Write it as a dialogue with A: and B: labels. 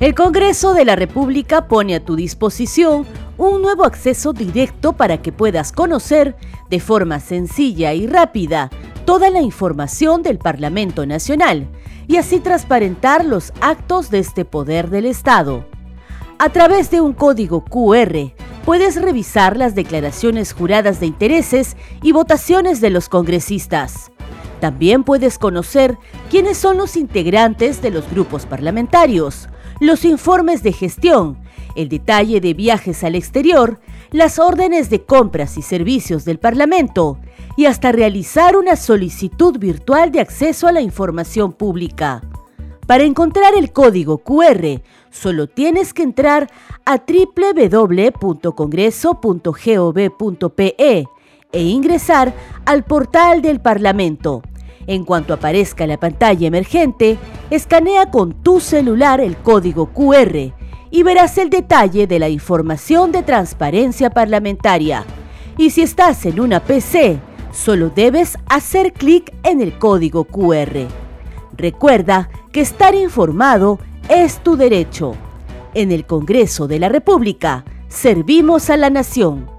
A: El Congreso de la República pone a tu disposición un nuevo acceso directo para que puedas conocer de forma sencilla y rápida toda la información del Parlamento Nacional y así transparentar los actos de este poder del Estado. A través de un código QR puedes revisar las declaraciones juradas de intereses y votaciones de los congresistas. También puedes conocer quiénes son los integrantes de los grupos parlamentarios, los informes de gestión, el detalle de viajes al exterior, las órdenes de compras y servicios del Parlamento y hasta realizar una solicitud virtual de acceso a la información pública. Para encontrar el código QR, solo tienes que entrar a www.congreso.gov.pe e ingresar al portal del Parlamento. En cuanto aparezca la pantalla emergente, escanea con tu celular el código QR y verás el detalle de la información de transparencia parlamentaria. Y si estás en una PC, solo debes hacer clic en el código QR. Recuerda que estar informado es tu derecho. En el Congreso de la República, servimos a la nación.